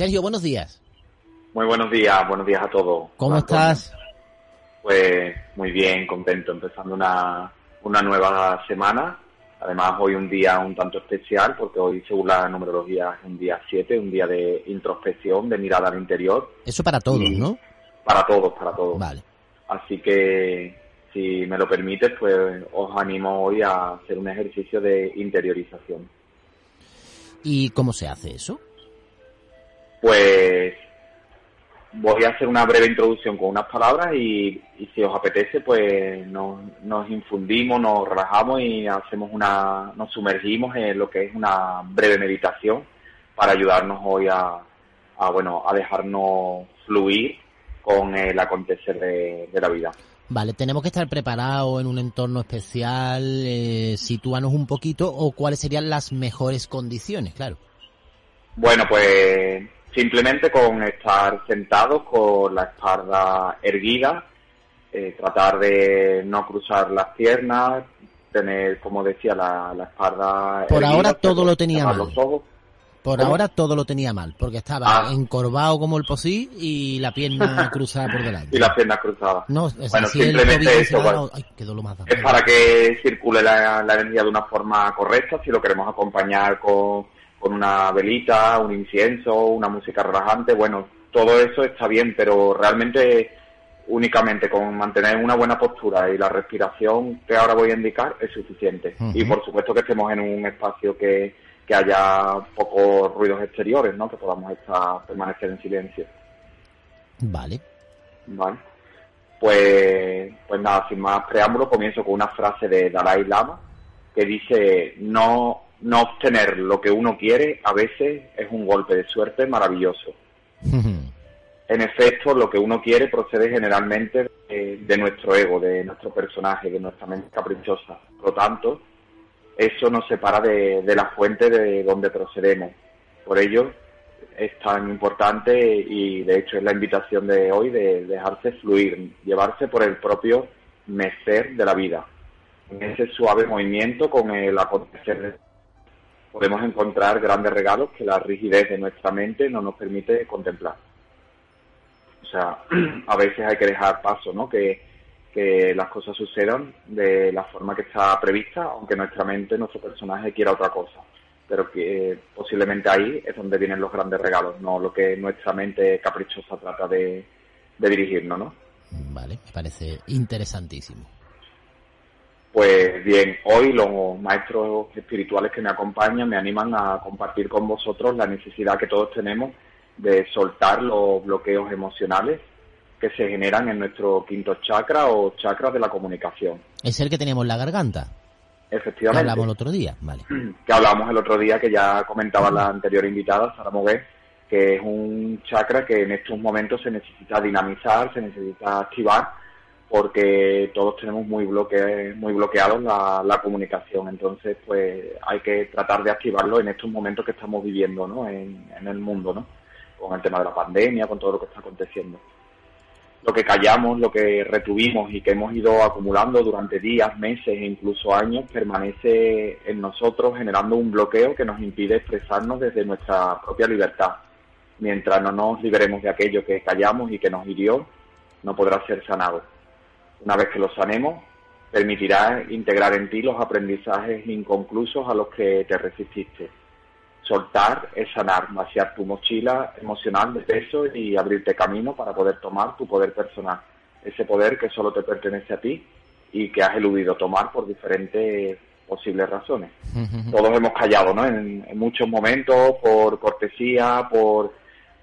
Sergio, buenos días. Muy buenos días, buenos días a todos. ¿Cómo estás? Pues muy bien, contento, empezando una, una nueva semana. Además, hoy un día un tanto especial, porque hoy, según la numerología, es un día 7, un día de introspección, de mirada al interior. Eso para todos, ¿no? Para todos, para todos. Vale. Así que, si me lo permites, pues os animo hoy a hacer un ejercicio de interiorización. ¿Y cómo se hace eso? Pues voy a hacer una breve introducción con unas palabras y, si os apetece, pues nos, nos, infundimos, nos relajamos y hacemos una, nos sumergimos en lo que es una breve meditación para ayudarnos hoy a, a bueno, a dejarnos fluir con el acontecer de, de, la vida. Vale, tenemos que estar preparados en un entorno especial, eh, sitúanos un poquito o cuáles serían las mejores condiciones, claro. Bueno, pues Simplemente con estar sentados con la espalda erguida, eh, tratar de no cruzar las piernas, tener, como decía, la, la espalda. Por erguida, ahora todo lo tenía mal. Los ojos. Por ¿Cómo? ahora todo lo tenía mal, porque estaba Ah. encorvado como el posí y la pierna cruzada por delante. Y las piernas cruzadas. No, es Bueno, simplemente eso. Ay, más. Es para que circule la, la energía de una forma correcta, si lo queremos acompañar con, con una velita, un incienso, una música relajante, bueno, todo eso está bien, pero realmente únicamente con mantener una buena postura y la respiración que ahora voy a indicar es suficiente. Y por supuesto que estemos en un espacio que, que haya pocos ruidos exteriores, ¿no? Que podamos estar, permanecer en silencio. Vale. Vale. Pues, pues nada, sin más preámbulo, comienzo con una frase de Dalai Lama que dice, no, no obtener lo que uno quiere a veces es un golpe de suerte maravilloso. En efecto, lo que uno quiere procede generalmente de, de nuestro ego, de nuestro personaje, de nuestra mente caprichosa. Por lo tanto, eso nos separa de, de la fuente de donde procedemos. Por ello, es tan importante y de hecho es la invitación de hoy de dejarse fluir, llevarse por el propio mecer de la vida. En ese suave movimiento con el acontecer de- podemos encontrar grandes regalos que la rigidez de nuestra mente no nos permite contemplar. O sea, a veces hay que dejar paso, ¿no? Que, que las cosas sucedan de la forma que está prevista, aunque nuestra mente, nuestro personaje quiera otra cosa. Pero que eh, posiblemente ahí es donde vienen los grandes regalos, no lo que nuestra mente caprichosa trata de, de dirigirnos, ¿no? Vale, me parece interesantísimo. Pues bien, hoy los maestros espirituales que me acompañan me animan a compartir con vosotros la necesidad que todos tenemos de soltar los bloqueos emocionales que se generan en nuestro quinto chakra o chakra de la comunicación. Es el que teníamos en la garganta, que Efectivamente. hablamos el otro día. Vale. que hablamos el otro día, que ya comentaba la anterior invitada, Sara Mogué, que es un chakra que en estos momentos se necesita dinamizar, se necesita activar, porque todos tenemos muy, bloque, muy bloqueados la, la comunicación. Entonces, pues hay que tratar de activarlo en estos momentos que estamos viviendo ¿no? en, en el mundo, ¿no? con el tema de la pandemia, con todo lo que está aconteciendo lo que callamos, lo que retuvimos y que hemos ido acumulando durante días, meses e incluso años, permanece en nosotros generando un bloqueo que nos impide expresarnos desde nuestra propia libertad. Mientras no nos liberemos de aquello que callamos y que nos hirió, no podrá ser sanado. Una vez que lo sanemos, permitirá integrar en ti los aprendizajes inconclusos a los que te resististe. Soltar es sanar, vaciar tu mochila emocional de peso y abrirte camino para poder tomar tu poder personal. Ese poder que solo te pertenece a ti y que has eludido tomar por diferentes posibles razones. Todos hemos callado, ¿no? En, en muchos momentos, por cortesía, por,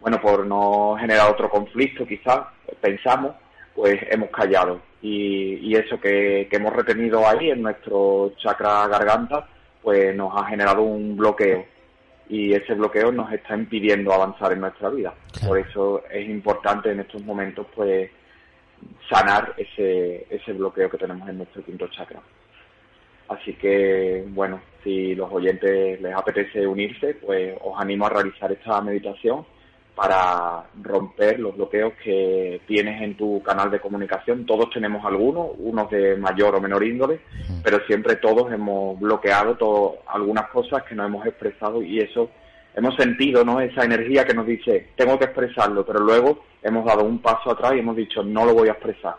bueno, por no generar otro conflicto quizás, pensamos, pues hemos callado. Y, eso que, hemos retenido ahí en nuestro chakra garganta, pues nos ha generado un bloqueo. Y ese bloqueo nos está impidiendo avanzar en nuestra vida. Por eso es importante en estos momentos, pues, sanar ese, ese bloqueo que tenemos en nuestro quinto chakra. Así que, bueno, si los oyentes les apetece unirse, pues os animo a realizar esta meditación para romper los bloqueos que tienes en tu canal de comunicación. Todos tenemos algunos, unos de mayor o menor índole, pero siempre todos hemos bloqueado algunas cosas que no hemos expresado y eso hemos sentido, ¿no? Esa energía que nos dice, tengo que expresarlo, pero luego hemos dado un paso atrás y hemos dicho, no lo voy a expresar,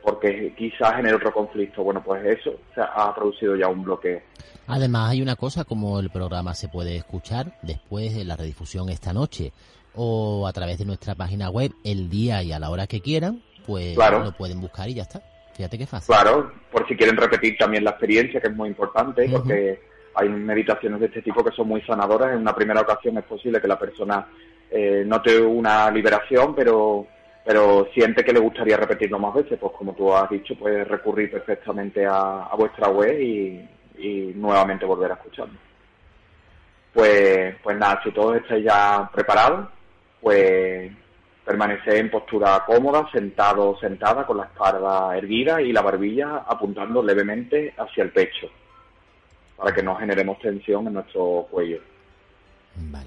porque quizás genere otro conflicto. Bueno, pues eso se ha producido ya un bloqueo. Además, hay una cosa, como el programa se puede escuchar después de la redifusión esta noche o a través de nuestra página web el día y a la hora que quieran, pues lo pueden buscar y ya está. Fíjate qué fácil. Claro, por si quieren repetir también la experiencia, que es muy importante, porque hay meditaciones de este tipo que son muy sanadoras. En una primera ocasión es posible que la persona eh, note una liberación, pero pero siente que le gustaría repetirlo más veces, pues como tú has dicho, puedes recurrir perfectamente a, vuestra web y, nuevamente volver a escucharlo. Pues, pues nada, si todos estáis ya preparados, pues permanecer en postura cómoda, sentado o sentada, con la espalda erguida y la barbilla apuntando levemente hacia el pecho, para que no generemos tensión en nuestro cuello.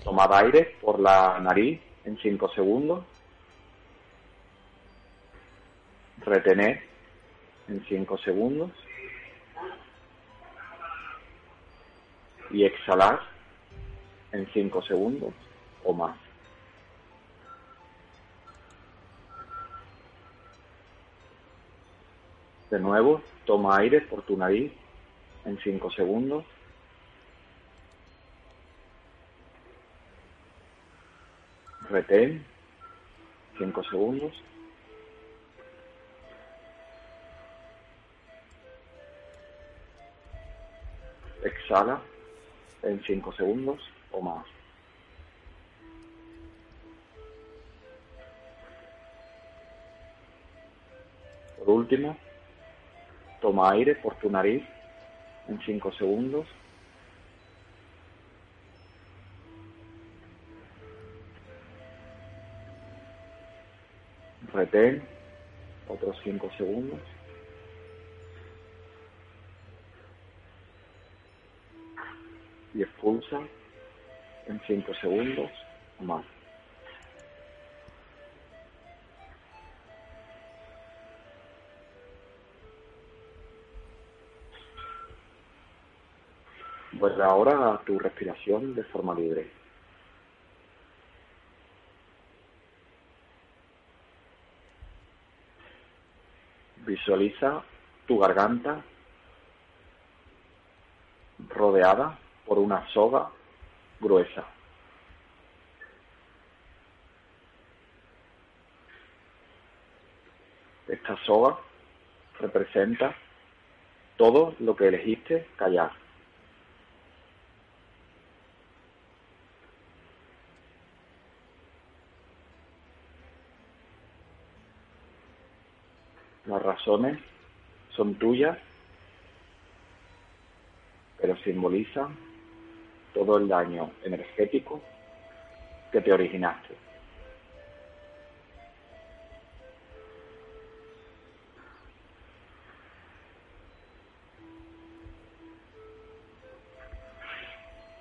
Tomad aire por la nariz en 5 segundos. Retener en 5 segundos. Y exhalar en 5 segundos o más. De nuevo, toma aire por tu nariz en 5 segundos. Retén 5 segundos. Exhala en 5 segundos o más. Por último, Toma aire por tu nariz en 5 segundos. Retén otros 5 segundos. Y expulsa en 5 segundos más. Pues ahora tu respiración de forma libre. Visualiza tu garganta rodeada por una soga gruesa. Esta soga representa todo lo que elegiste callar. Las razones son tuyas, pero simbolizan todo el daño energético que te originaste.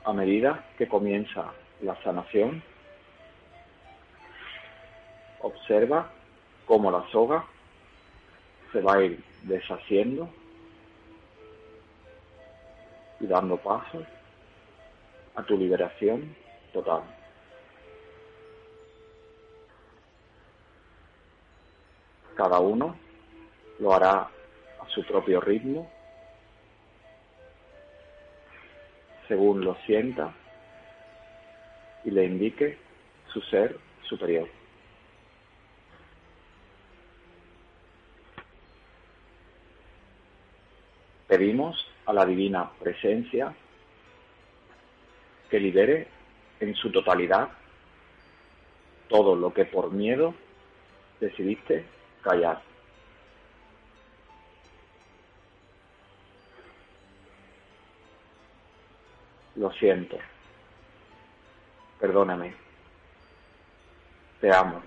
A medida que comienza la sanación, observa cómo la soga se va a ir deshaciendo y dando paso a tu liberación total. Cada uno lo hará a su propio ritmo, según lo sienta y le indique su ser superior. Pedimos a la divina presencia que libere en su totalidad todo lo que por miedo decidiste callar. Lo siento. Perdóname. Te amo.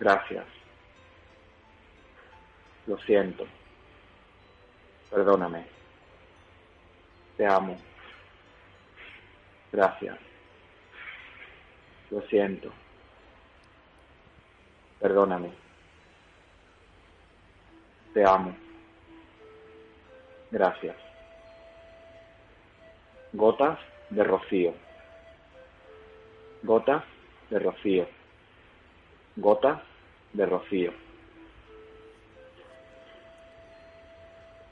Gracias. Lo siento. Perdóname. Te amo. Gracias. Lo siento. Perdóname. Te amo. Gracias. Gotas de rocío. Gotas de rocío. Gotas de rocío.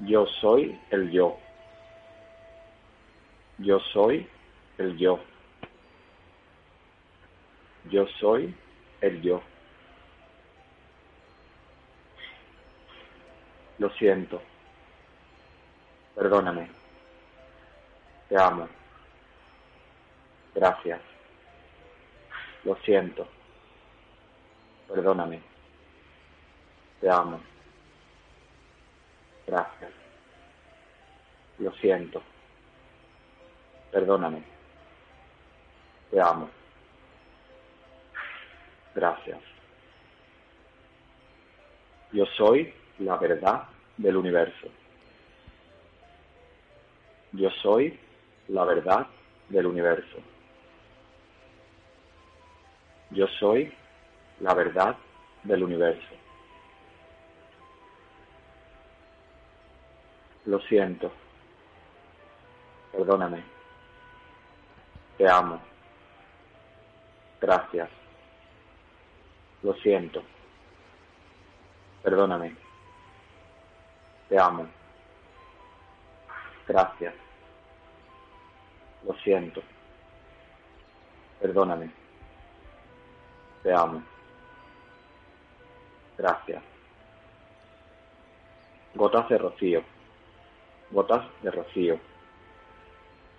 Yo soy el yo. Yo soy el yo. Yo soy el yo. Lo siento. Perdóname. Te amo. Gracias. Lo siento. Perdóname. Te amo. Gracias. Lo siento. Perdóname. Te amo. Gracias. Yo soy la verdad del universo. Yo soy la verdad del universo. Yo soy la verdad del universo. Lo siento. Perdóname. Te amo. Gracias. Lo siento. Perdóname. Te amo. Gracias. Lo siento. Perdóname. Te amo. Gracias. Gotas de rocío gotas de rocío,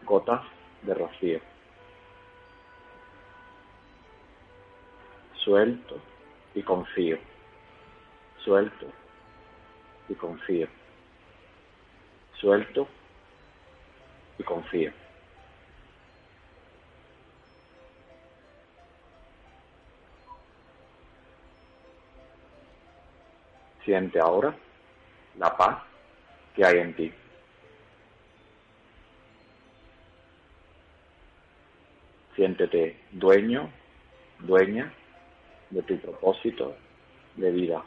gotas de rocío. Suelto y confío, suelto y confío, suelto y confío. Siente ahora la paz que hay en ti. Siéntete dueño, dueña de tu propósito de vida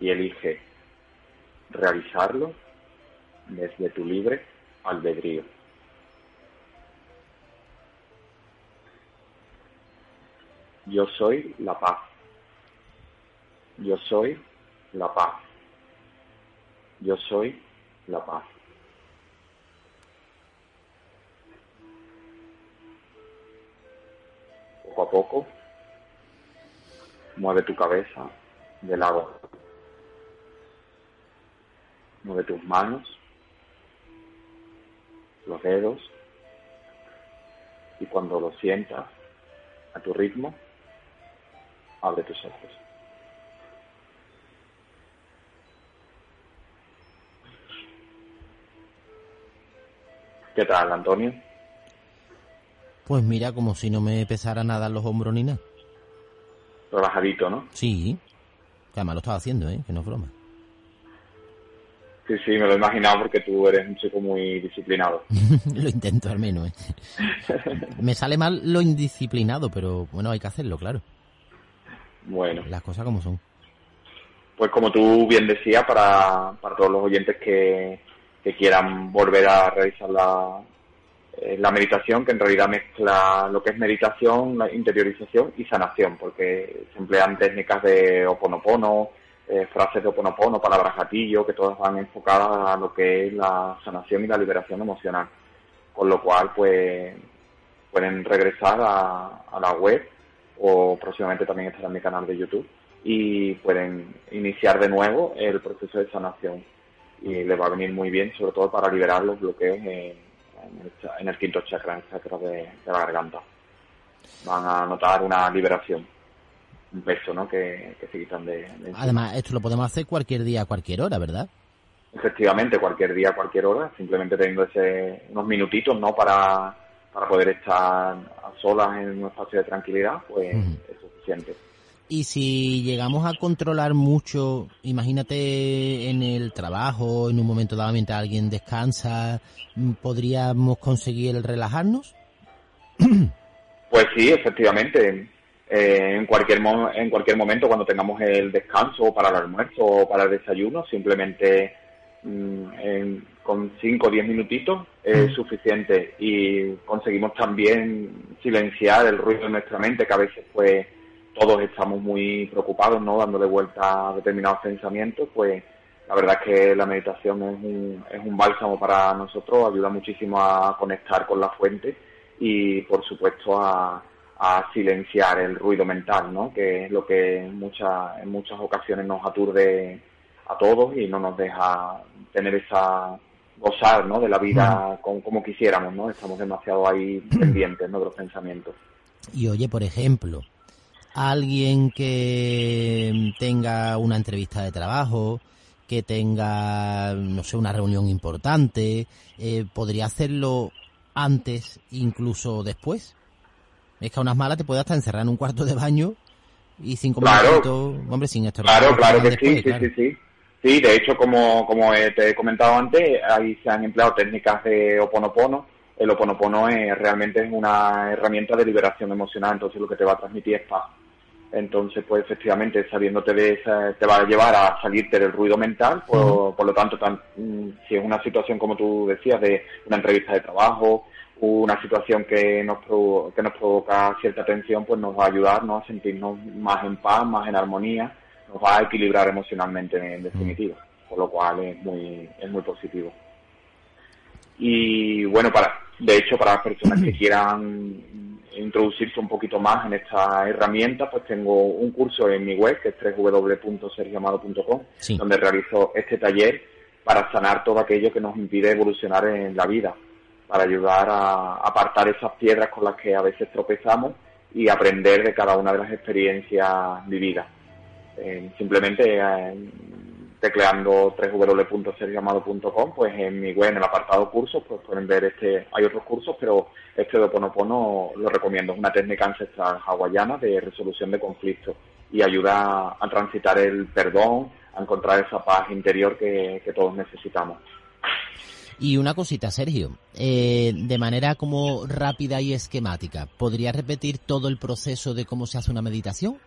y elige realizarlo desde tu libre albedrío. Yo soy la paz. Yo soy la paz. Yo soy la paz. Poco a poco, mueve tu cabeza de lado. Mueve tus manos, los dedos, y cuando lo sientas a tu ritmo, abre tus ojos. ¿Qué tal, Antonio? Pues mira, como si no me pesara nada los hombros ni nada. Relajadito, ¿no? Sí. Además lo estaba haciendo, ¿eh? Que no es broma. Sí, sí, me lo he imaginado porque tú eres un chico muy disciplinado. lo intento al menos, ¿eh? me sale mal lo indisciplinado, pero bueno, hay que hacerlo, claro. Bueno. Las cosas como son. Pues como tú bien decías, para, para todos los oyentes que, que quieran volver a realizar la, la meditación, que en realidad mezcla lo que es meditación, interiorización y sanación, porque se emplean técnicas de oponopono, eh, frases de oponopono, palabras gatillo, que todas van enfocadas a lo que es la sanación y la liberación emocional. Con lo cual, pues, pueden regresar a, a la web o próximamente también estará en mi canal de YouTube y pueden iniciar de nuevo el proceso de sanación y le va a venir muy bien, sobre todo para liberar los bloqueos en, el, quinto chakra, el chakra de, la garganta. Van a notar una liberación, un peso ¿no? que, se quitan de, Además, esto lo podemos hacer cualquier día, cualquier hora, ¿verdad? Efectivamente, cualquier día, cualquier hora, simplemente teniendo ese, unos minutitos ¿no? para, para poder estar a solas en un espacio de tranquilidad, pues es suficiente. Y si llegamos a controlar mucho, imagínate en el trabajo, en un momento dado mientras alguien descansa, ¿podríamos conseguir el relajarnos? Pues sí, efectivamente. Eh, en cualquier en cualquier momento cuando tengamos el descanso para el almuerzo o para el desayuno simplemente mm, con 5 o 10 minutitos es mm. suficiente y conseguimos también silenciar el ruido de nuestra mente que a veces pues todos estamos muy preocupados, ¿no? Dándole vuelta a determinados pensamientos, pues la verdad es que la meditación es un, es un bálsamo para nosotros, ayuda muchísimo a conectar con la fuente y, por supuesto, a, silenciar el ruido mental, ¿no? Que es lo que en muchas, en muchas ocasiones nos aturde a todos y no nos deja tener esa gozar, ¿no? De la vida como, como quisiéramos, ¿no? Estamos demasiado ahí pendientes, ¿no? De los pensamientos. Y oye, por ejemplo, alguien que tenga una entrevista de trabajo, que tenga, no sé, una reunión importante, eh, podría hacerlo antes, incluso después. Es que a unas malas te puede hasta encerrar en un cuarto de baño y cinco minutos, hombre, sin estar. Claro, claro que sí, sí, sí, sí. Sí, de hecho, como, como te he comentado antes, ahí se han empleado técnicas de oponopono. El oponopono es, realmente es una herramienta de liberación emocional, entonces lo que te va a transmitir es paz. Entonces, pues efectivamente, sabiéndote de esa, te va a llevar a salirte del ruido mental, por, por lo tanto, mm, si es una situación, como tú decías, de una entrevista de trabajo, una situación que nos, que nos provoca cierta tensión, pues nos va a ayudar a sentirnos más en paz, más en armonía, nos va a equilibrar emocionalmente en definitiva, por lo cual es muy, es muy positivo. Y bueno, para, de hecho, para las personas que quieran introducirse un poquito más en esta herramienta, pues tengo un curso en mi web, que es www.sergiamado.com, donde realizo este taller para sanar todo aquello que nos impide evolucionar en la vida, para ayudar a apartar esas piedras con las que a veces tropezamos y aprender de cada una de las experiencias vividas. Eh, simplemente eh, tecleando www.sergiamado.com, pues en mi web, en el apartado cursos, pues pueden ver este, hay otros cursos, pero este de Oponopono lo recomiendo, es una técnica ancestral hawaiana de resolución de conflictos y ayuda a transitar el perdón, a encontrar esa paz interior que, todos necesitamos. Y una cosita, Sergio, eh, de manera como rápida y esquemática, ¿podría repetir todo el proceso de cómo se hace una meditación?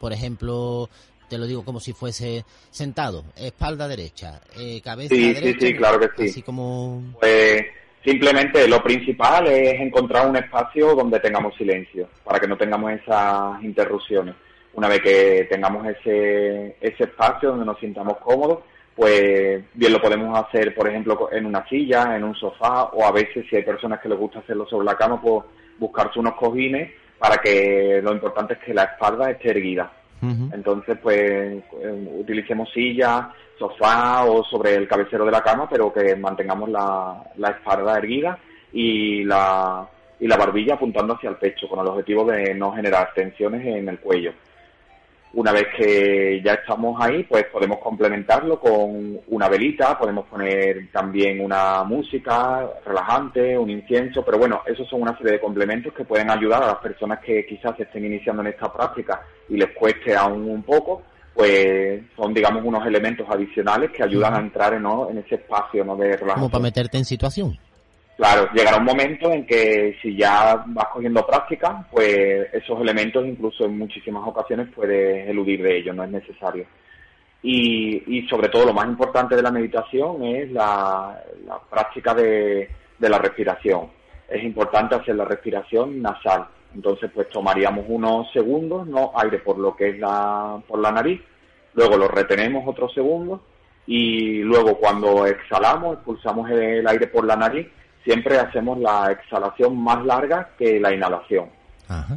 Por ejemplo, te lo digo como si fuese sentado, espalda derecha, eh, cabeza derecha. Sí, sí, claro que sí. Así como... Pues simplemente lo principal es encontrar un espacio donde tengamos silencio, para que no tengamos esas interrupciones. Una vez que tengamos ese, ese espacio donde nos sintamos cómodos, pues bien lo podemos hacer, por ejemplo, en una silla, en un sofá, o a veces si hay personas que les gusta hacerlo sobre la cama, pues buscarse unos cojines para que lo importante es que la espalda esté erguida entonces, pues, eh, utilicemos silla, sofá o sobre el cabecero de la cama, pero que mantengamos la, la espalda erguida y la, y la barbilla apuntando hacia el pecho, con el objetivo de no generar tensiones en el cuello. Una vez que ya estamos ahí, pues podemos complementarlo con una velita, podemos poner también una música relajante, un incienso, pero bueno, esos son una serie de complementos que pueden ayudar a las personas que quizás estén iniciando en esta práctica y les cueste aún un poco, pues son, digamos, unos elementos adicionales que ayudan a entrar en, en ese espacio ¿no? de relajación. Como para meterte en situación. Claro, llegará un momento en que si ya vas cogiendo práctica, pues esos elementos incluso en muchísimas ocasiones puedes eludir de ellos, no es necesario. Y, sobre todo lo más importante de la meditación es la, práctica de, la respiración. es importante hacer la respiración nasal. Entonces, pues tomaríamos unos segundos, ¿no? Aire por lo que es la, por la nariz, luego lo retenemos otros segundos y luego cuando exhalamos, expulsamos el aire por la nariz, siempre hacemos la exhalación más larga que la inhalación.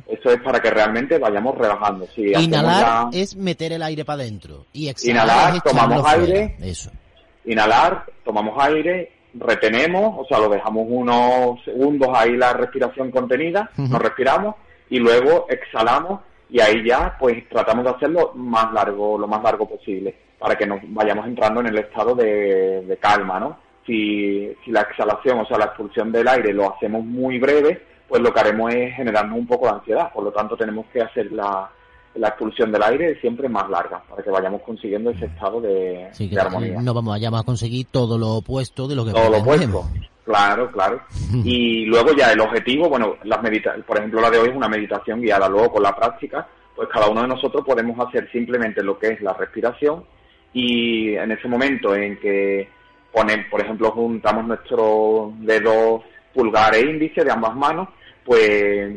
Eso es para que realmente vayamos relajando. Si Inhalar es meter el aire para adentro y exhalar Inhalar, tomamos aire. Eso. Inhalar, tomamos aire, retenemos, o sea, lo dejamos unos segundos ahí la respiración contenida, nos respiramos y luego exhalamos y ahí ya pues tratamos de hacerlo más largo, lo más largo posible, para que nos vayamos entrando en el estado de, calma, ¿no? Si, si la exhalación, o sea, la expulsión del aire lo hacemos muy breve, pues lo que haremos es generarnos un poco de ansiedad, por lo tanto tenemos que hacer la, la expulsión del aire siempre más larga, para que vayamos consiguiendo ese estado de, armonía. No vamos, a a conseguir todo lo opuesto de lo que Todo lo opuesto, claro, claro. y luego ya el objetivo, bueno, las medita por ejemplo la de hoy es una meditación guiada, luego con la práctica, pues cada uno de nosotros podemos hacer simplemente lo que es la respiración y en ese momento en que ponen, por ejemplo, juntamos nuestros dedos pulgar e índice de ambas manos, pues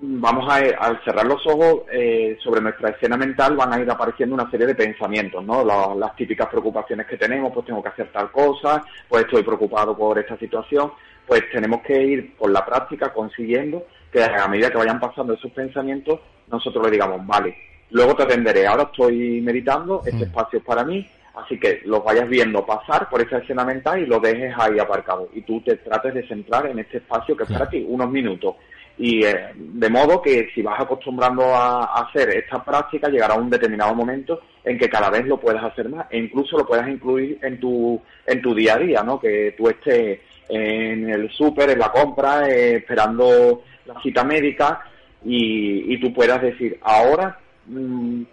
vamos a, al cerrar los ojos, eh, sobre nuestra escena mental van a ir apareciendo una serie de pensamientos, ¿no? las típicas preocupaciones que tenemos, pues tengo que hacer tal cosa, pues estoy preocupado por esta situación, pues tenemos que ir por la práctica consiguiendo que a medida que vayan pasando esos pensamientos, nosotros le digamos, vale, luego te atenderé, ahora estoy meditando, este mm. espacio es para mí, así que los vayas viendo pasar por esa escena mental y lo dejes ahí aparcado. Y tú te trates de centrar en este espacio que es para ti, unos minutos. Y eh, de modo que si vas acostumbrando a, hacer esta práctica llegará un determinado momento en que cada vez lo puedas hacer más e incluso lo puedas incluir en tu en tu día a día no que tú estés en el súper en la compra eh, esperando la cita médica y, y tú puedas decir ahora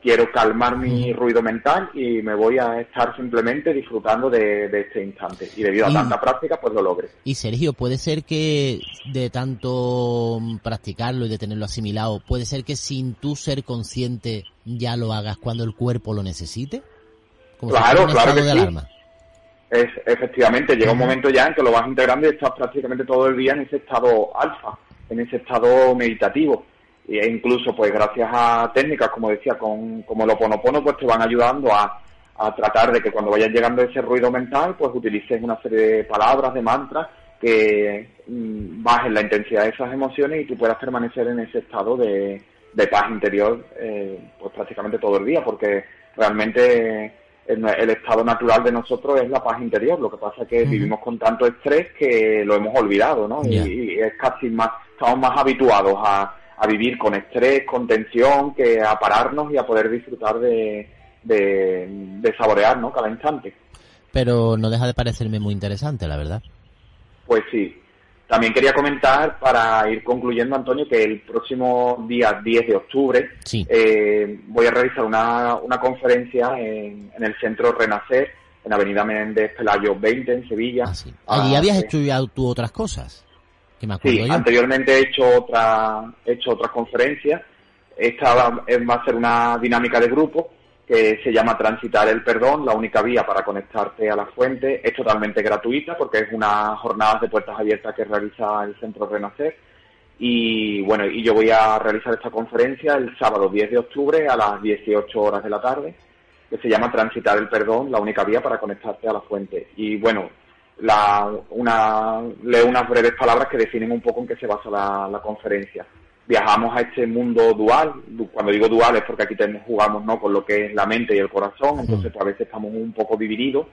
quiero calmar mi ruido mental y me voy a estar simplemente disfrutando de, este instante. Y debido a tanta práctica, pues lo logre. Y Sergio, ¿puede ser que de tanto practicarlo y de tenerlo asimilado, puede ser que sin tú ser consciente ya lo hagas cuando el cuerpo lo necesite? claro, claro que sí. Es, efectivamente, llega un momento ya en que lo vas integrando y estás prácticamente todo el día en ese estado alfa, en ese estado meditativo e incluso pues gracias a técnicas como decía con como el oponopono pues te van ayudando a, a tratar de que cuando vayas llegando ese ruido mental pues utilices una serie de palabras de mantras que mm, bajen la intensidad de esas emociones y tú puedas permanecer en ese estado de, de paz interior eh, pues prácticamente todo el día porque realmente el, estado natural de nosotros es la paz interior. Lo que pasa es que vivimos con tanto estrés que lo hemos olvidado ¿no? y es casi más estamos más habituados a a vivir con estrés, con tensión, que a pararnos y a poder disfrutar de, de, saborear ¿no? cada instante. Pero no deja de parecerme muy interesante, la verdad. Pues sí. También quería comentar, para ir concluyendo, Antonio, que el próximo día 10 de octubre eh, voy a realizar una, una conferencia en, el Centro Renacer, en Avenida Menéndez Pelayo 20, en Sevilla. Ah, sí. ¿Allí habías estudiado tú otras cosas? Sí, anteriormente he hecho otra, he hecho otras conferencias. Esta va, a ser una dinámica de grupo que se llama Transitar el Perdón, la única vía para conectarte a la fuente. Es totalmente gratuita porque es una jornada de puertas abiertas que realiza el Centro Renacer. Y bueno, y yo voy a realizar esta conferencia el sábado 10 de octubre a las 18 horas de la tarde, que se llama Transitar el Perdón, la única vía para conectarte a la fuente. Y bueno, la, una, leo unas breves palabras que definen un poco en qué se basa la, conferencia. Viajamos a este mundo dual, cuando digo dual es porque aquí tenemos, jugamos ¿no? con lo que es la mente y el corazón, entonces pues, a veces estamos un poco divididos.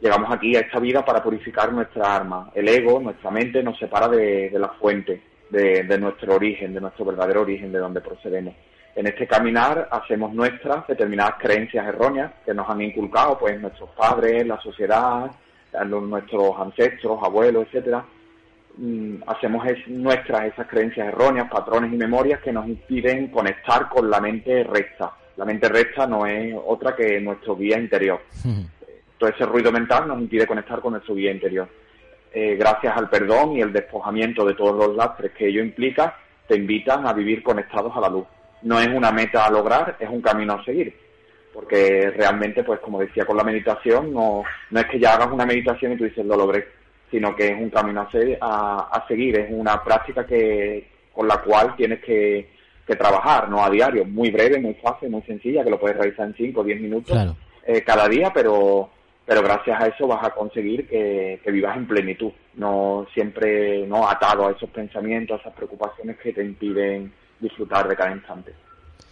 Llegamos aquí a esta vida para purificar nuestra arma. El ego, nuestra mente, nos separa de, la fuente, de, de nuestro origen, de nuestro verdadero origen, de donde procedemos. En este caminar hacemos nuestras determinadas creencias erróneas que nos han inculcado pues nuestros padres, la sociedad, nuestros ancestros, abuelos, etcétera, mm, hacemos es, nuestras esas creencias erróneas, patrones y memorias que nos impiden conectar con la mente recta. La mente recta no es otra que nuestro guía interior. Todo ese ruido mental nos impide conectar con nuestro guía interior. Eh, gracias al perdón y el despojamiento de todos los lastres que ello implica, te invitan a vivir conectados a la luz. No es una meta a lograr, es un camino a seguir porque realmente, pues como decía con la meditación, no, no es que ya hagas una meditación y tú dices lo logré, sino que es un camino a, a, seguir, es una práctica que con la cual tienes que, que, trabajar, no a diario, muy breve, muy fácil, muy sencilla, que lo puedes realizar en 5 o 10 minutos eh, cada día, pero pero gracias a eso vas a conseguir que, que, vivas en plenitud, no siempre no atado a esos pensamientos, a esas preocupaciones que te impiden disfrutar de cada instante.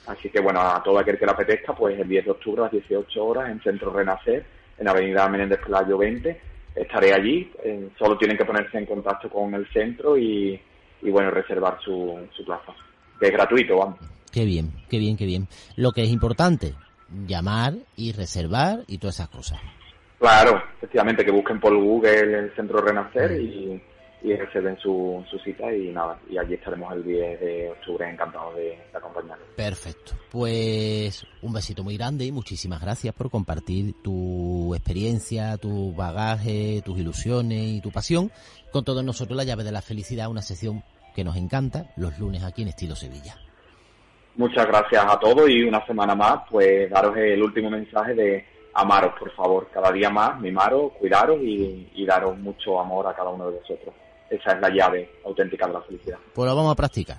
Así que bueno, a todo aquel que le apetezca, pues el 10 de octubre a las 18 horas en Centro Renacer, en Avenida Menéndez Pelayo 20, estaré allí, eh, solo tienen que ponerse en contacto con el centro y, y bueno, reservar su, su plaza, que es gratuito, vamos. Qué bien, qué bien, qué bien. Lo que es importante, llamar y reservar y todas esas cosas. Claro, efectivamente, que busquen por Google el Centro Renacer y, y reserven su, su cita y nada, y allí estaremos el 10 de octubre encantados de, de. Perfecto. Pues un besito muy grande y muchísimas gracias por compartir tu experiencia, tu bagaje, tus ilusiones y tu pasión con todos nosotros la llave de la felicidad, una sesión que nos encanta los lunes aquí en Estilo Sevilla. Muchas gracias a todos y una semana más, pues daros el último mensaje de amaros, por favor, cada día más, mimaros, cuidaros y, daros mucho amor a cada uno de vosotros. Esa es la llave auténtica de la felicidad. Pues lo vamos a practicar.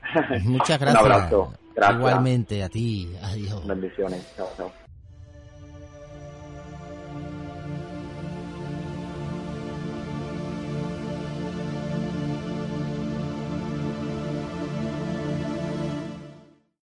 Muchas gracias. Un abrazo. Igualmente a ti. Adiós. Bendiciones. Chao, chao.